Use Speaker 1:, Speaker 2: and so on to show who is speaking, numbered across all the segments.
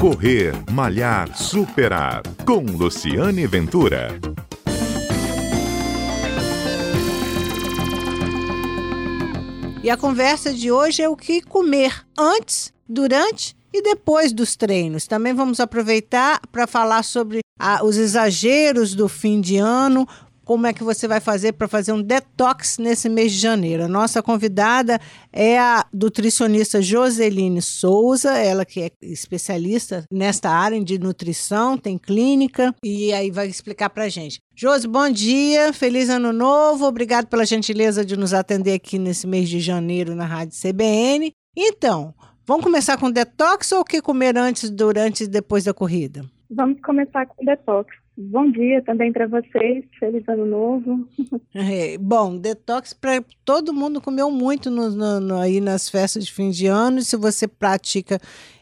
Speaker 1: Correr, Malhar, Superar. Com Luciane Ventura.
Speaker 2: E a conversa de hoje é o que comer antes, durante e depois dos treinos. Também vamos aproveitar para falar sobre ah, os exageros do fim de ano, como é que você vai fazer para fazer um detox nesse mês de janeiro. A nossa convidada é a nutricionista Joseline Souza, ela que é especialista nesta área de nutrição, tem clínica e aí vai explicar para gente. Josi, bom dia, feliz ano novo, obrigado pela gentileza de nos atender aqui nesse mês de janeiro na Rádio CBN. Então, vamos começar com detox ou o que comer antes, durante e depois da corrida?
Speaker 3: Vamos começar com detox. Bom dia também para vocês, feliz ano novo.
Speaker 2: É, bom, detox para todo mundo comeu muito no, no, no, aí nas festas de fim de ano. E se você pratica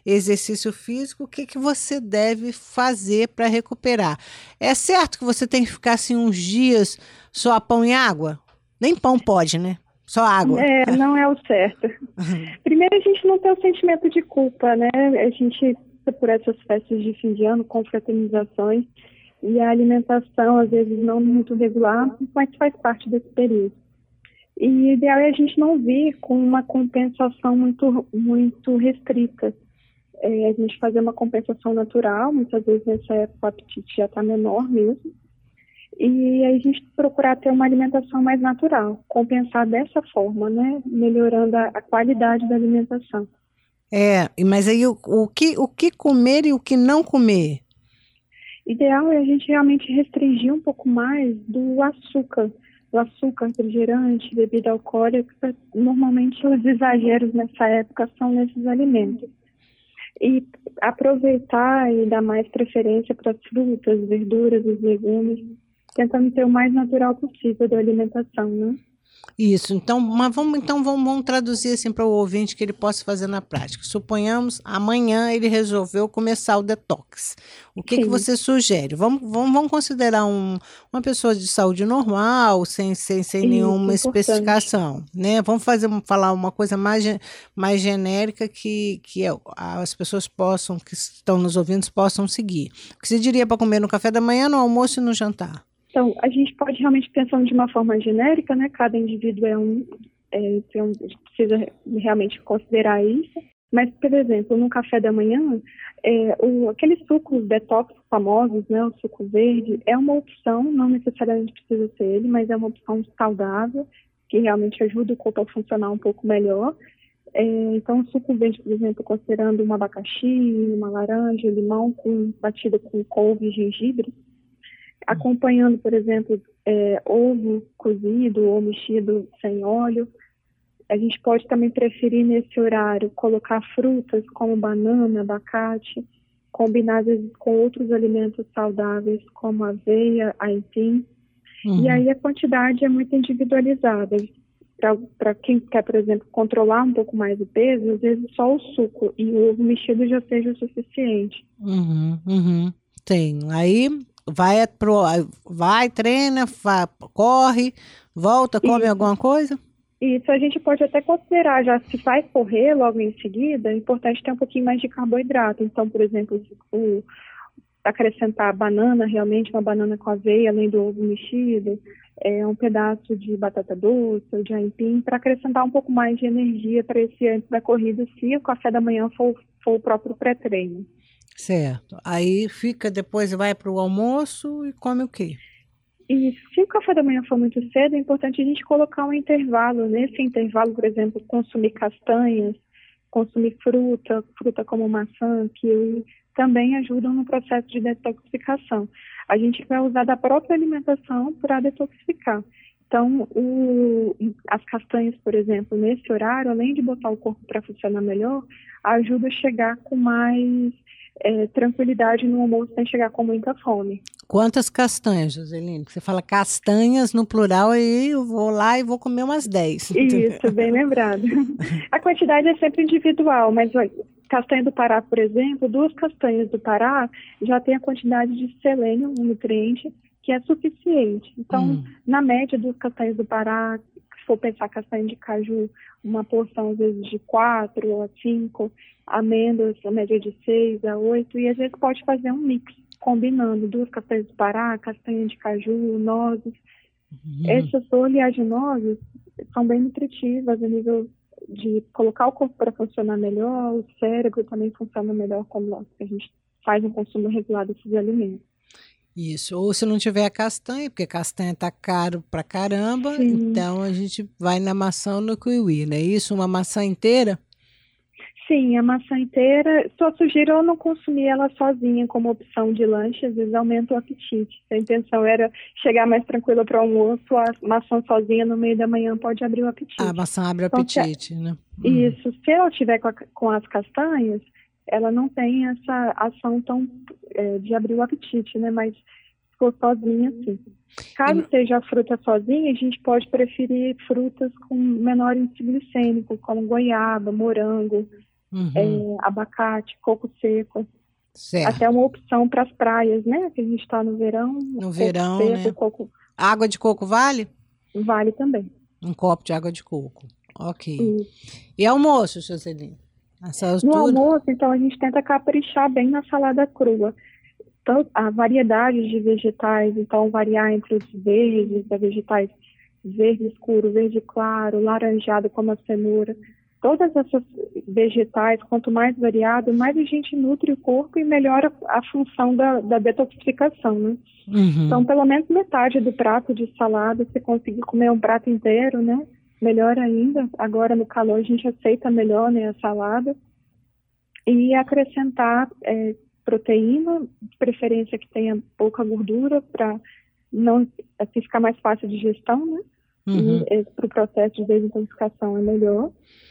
Speaker 2: exercício físico, o que, que você deve fazer para recuperar? É certo que você tem que ficar assim uns dias só pão e água? Nem pão pode, né? Só água.
Speaker 3: É, não é o certo. Primeiro, a gente não tem o sentimento de culpa, né? A gente por essas festas de fim de ano, confraternizações, e a alimentação, às vezes, não muito regular, mas faz parte desse período. E o ideal é a gente não vir com uma compensação muito, muito restrita. É, a gente fazer uma compensação natural, muitas vezes nessa época o apetite já está menor mesmo. E aí a gente procurar ter uma alimentação mais natural, compensar dessa forma, né? Melhorando a, a qualidade da alimentação.
Speaker 2: É, mas aí o, o, que, o que comer e o que não comer?
Speaker 3: Ideal é a gente realmente restringir um pouco mais do açúcar, do açúcar, refrigerante, bebida alcoólica. Normalmente os exageros nessa época são nesses alimentos. E aproveitar e dar mais preferência para as frutas, verduras, os legumes, tentando ter o mais natural possível da alimentação, né?
Speaker 2: Isso, então, mas vamos, então vamos, vamos traduzir assim para o ouvinte que ele possa fazer na prática. Suponhamos, amanhã ele resolveu começar o detox. O que, que você sugere? Vamos, vamos, vamos considerar um, uma pessoa de saúde normal, sem, sem, sem Isso, nenhuma importante. especificação. Né? Vamos fazer, falar uma coisa mais, mais genérica que, que é, as pessoas possam, que estão nos ouvindo, possam seguir. O que você diria para comer no café da manhã, no almoço e no jantar?
Speaker 3: Então, a gente pode realmente pensando de uma forma genérica, né? Cada indivíduo é um, é, um, precisa realmente considerar isso. Mas, por exemplo, no café da manhã, é, o, aqueles sucos detox famosos, né, o suco verde, é uma opção, não necessariamente precisa ser ele, mas é uma opção saudável, que realmente ajuda o corpo a funcionar um pouco melhor. É, então, o suco verde, por exemplo, considerando um abacaxi, uma laranja, limão com, batida com couve e gengibre, acompanhando, por exemplo, é, ovo cozido ou mexido sem óleo. A gente pode também preferir nesse horário colocar frutas como banana, abacate, vezes com outros alimentos saudáveis como aveia, aipim. Uhum. E aí a quantidade é muito individualizada. Para quem quer, por exemplo, controlar um pouco mais o peso, às vezes só o suco e o ovo mexido já seja o suficiente.
Speaker 2: Uhum, uhum. Tem. Aí vai pro, vai, treina, vai, corre, volta, come Isso. alguma coisa?
Speaker 3: Isso a gente pode até considerar, já se vai correr logo em seguida, é importante ter um pouquinho mais de carboidrato. Então, por exemplo, o, acrescentar banana, realmente uma banana com aveia, além do ovo mexido, é, um pedaço de batata doce ou de aipim, para acrescentar um pouco mais de energia para esse antes da corrida, se o café da manhã for, for o próprio pré-treino.
Speaker 2: Certo. Aí fica, depois vai para o almoço e come o quê?
Speaker 3: E se o café da manhã for muito cedo, é importante a gente colocar um intervalo. Nesse intervalo, por exemplo, consumir castanhas, consumir fruta, fruta como maçã, kiwi, também ajudam no processo de detoxificação. A gente vai usar da própria alimentação para detoxificar. Então, o, as castanhas, por exemplo, nesse horário, além de botar o corpo para funcionar melhor, ajuda a chegar com mais é, tranquilidade no almoço sem chegar com muita fome.
Speaker 2: Quantas castanhas, Joseline? Você fala castanhas no plural, aí eu vou lá e vou comer umas 10.
Speaker 3: Isso, bem lembrado. A quantidade é sempre individual, mas castanha do Pará, por exemplo, duas castanhas do Pará já tem a quantidade de selênio, um nutriente, que é suficiente. Então, hum. na média, duas castanhas do Pará, for pensar castanha de caju, uma porção às vezes de quatro a cinco, amêndoas, a média de seis a oito, e às vezes pode fazer um mix, combinando duas castanhas de pará, castanha de caju, nozes. Uhum. Essas oleaginosas são bem nutritivas a nível de colocar o corpo para funcionar melhor, o cérebro também funciona melhor quando a gente faz um consumo regulado desses alimentos.
Speaker 2: Isso, ou se não tiver a castanha, porque castanha tá caro pra caramba, Sim. então a gente vai na maçã ou no kiwi, não é isso? Uma maçã inteira?
Speaker 3: Sim, a maçã inteira, só sugiro eu não consumir ela sozinha como opção de lanche, às vezes aumenta o apetite. A intenção era chegar mais tranquila para o almoço, a maçã sozinha no meio da manhã pode abrir o apetite.
Speaker 2: A maçã abre o então, apetite, se, né?
Speaker 3: Uhum. Isso, se ela tiver com, a, com, as castanhas, ela não tem essa ação tão é, de abrir o apetite, né? Mas for sozinha, sim. Caso e... seja a fruta sozinha, a gente pode preferir frutas com menor índice glicêmico, como goiaba, morango, uhum. é, abacate, coco seco. Certo. Até uma opção para as praias, né? Que a gente está no verão.
Speaker 2: No verão, seco, né? Coco... Água de coco vale?
Speaker 3: Vale também.
Speaker 2: Um copo de água de coco. Ok. Isso. E almoço, Jocelyn?
Speaker 3: No almoço, então, a gente tenta caprichar bem na salada crua. Então, a variedade de vegetais, então, variar entre os verdes, a vegetais verde escuro, verde claro, laranjado, como a cenoura todas essas vegetais, quanto mais variado, mais a gente nutre o corpo e melhora a função da, da detoxificação, né? Uhum. Então, pelo menos metade do prato de salada, se conseguir comer um prato inteiro, né? Melhor ainda. Agora, no calor, a gente aceita melhor né, a salada. E acrescentar é, proteína, de preferência que tenha pouca gordura, para não assim, ficar mais fácil de digestão, né? Uhum. E para o processo de desintoxicação é melhor.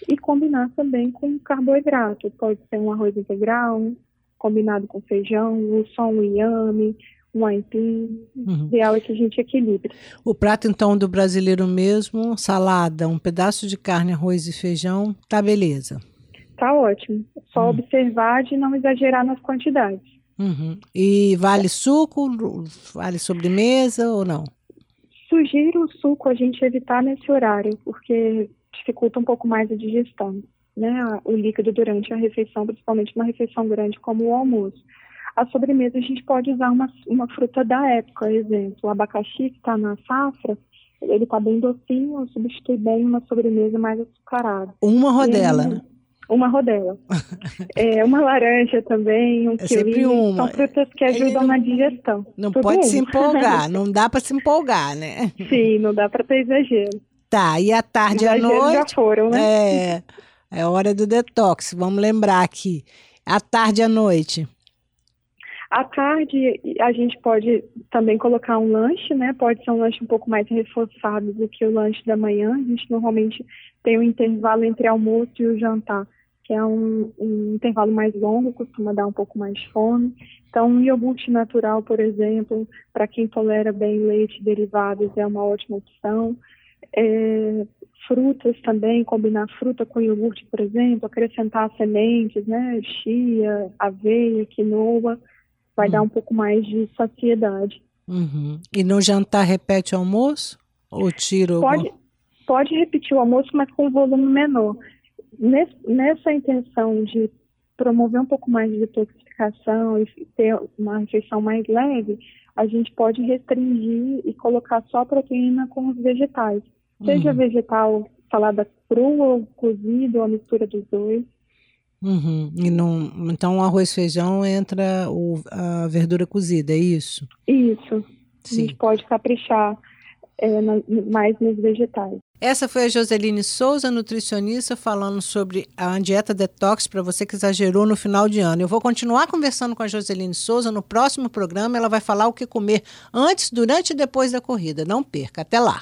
Speaker 3: E combinar também com carboidrato. Pode ser um arroz integral, combinado com feijão, ou só um inhame, um aipim. Uhum. O ideal é que a gente equilibre.
Speaker 2: O prato, então, do brasileiro mesmo, salada, um pedaço de carne, arroz e feijão, tá beleza.
Speaker 3: Tá ótimo. Só uhum. observar de não exagerar nas quantidades.
Speaker 2: Uhum. E vale suco, vale sobremesa ou não?
Speaker 3: Sugiro o suco a gente evitar nesse horário, porque dificulta um pouco mais a digestão, né? O líquido durante a refeição, principalmente uma refeição grande como o almoço. A sobremesa a gente pode usar uma, uma fruta da época, exemplo, o abacaxi que está na safra, ele está bem docinho, substitui bem uma sobremesa mais açucarada.
Speaker 2: Uma rodela?
Speaker 3: Uma rodela. é, uma laranja também, um é kiwi. Uma. São frutas que ajudam não, na digestão.
Speaker 2: Não Tudo pode um. se empolgar, não dá para se empolgar, né?
Speaker 3: Sim, não dá para ter exagero.
Speaker 2: Tá, e à tarde e à noite?
Speaker 3: já foram, né?
Speaker 2: É, é hora do detox, vamos lembrar aqui. À tarde e à noite?
Speaker 3: À tarde, a gente pode também colocar um lanche, né? Pode ser um lanche um pouco mais reforçado do que o lanche da manhã. A gente normalmente tem um intervalo entre almoço e o jantar que é um, um, intervalo mais longo, costuma dar um pouco mais de fome. Então, um iogurte natural, por exemplo, para quem tolera bem leite derivados, é uma ótima opção. É, frutas também, combinar fruta com iogurte, por exemplo, acrescentar sementes, né, chia, aveia, quinoa, vai uhum. dar um pouco mais de saciedade.
Speaker 2: Uhum. E no jantar repete o almoço? Ou tira
Speaker 3: pode, pode repetir o almoço, mas com volume menor nessa intenção de promover um pouco mais de detoxificação e ter uma refeição mais leve, a gente pode restringir e colocar só proteína com os vegetais. Seja uhum. vegetal, salada crua, ou cozido, ou a mistura dos dois.
Speaker 2: Uhum. E não, então, o arroz e feijão entra o, a verdura cozida, é isso?
Speaker 3: Isso. Sim. A gente pode caprichar é, na, mais nos vegetais.
Speaker 2: Essa foi a Joseline Souza, nutricionista, falando sobre a dieta detox para você que exagerou no final de ano. Eu vou continuar conversando com a Joseline Souza no próximo programa. Ela vai falar o que comer antes, durante e depois da corrida. Não perca. Até lá.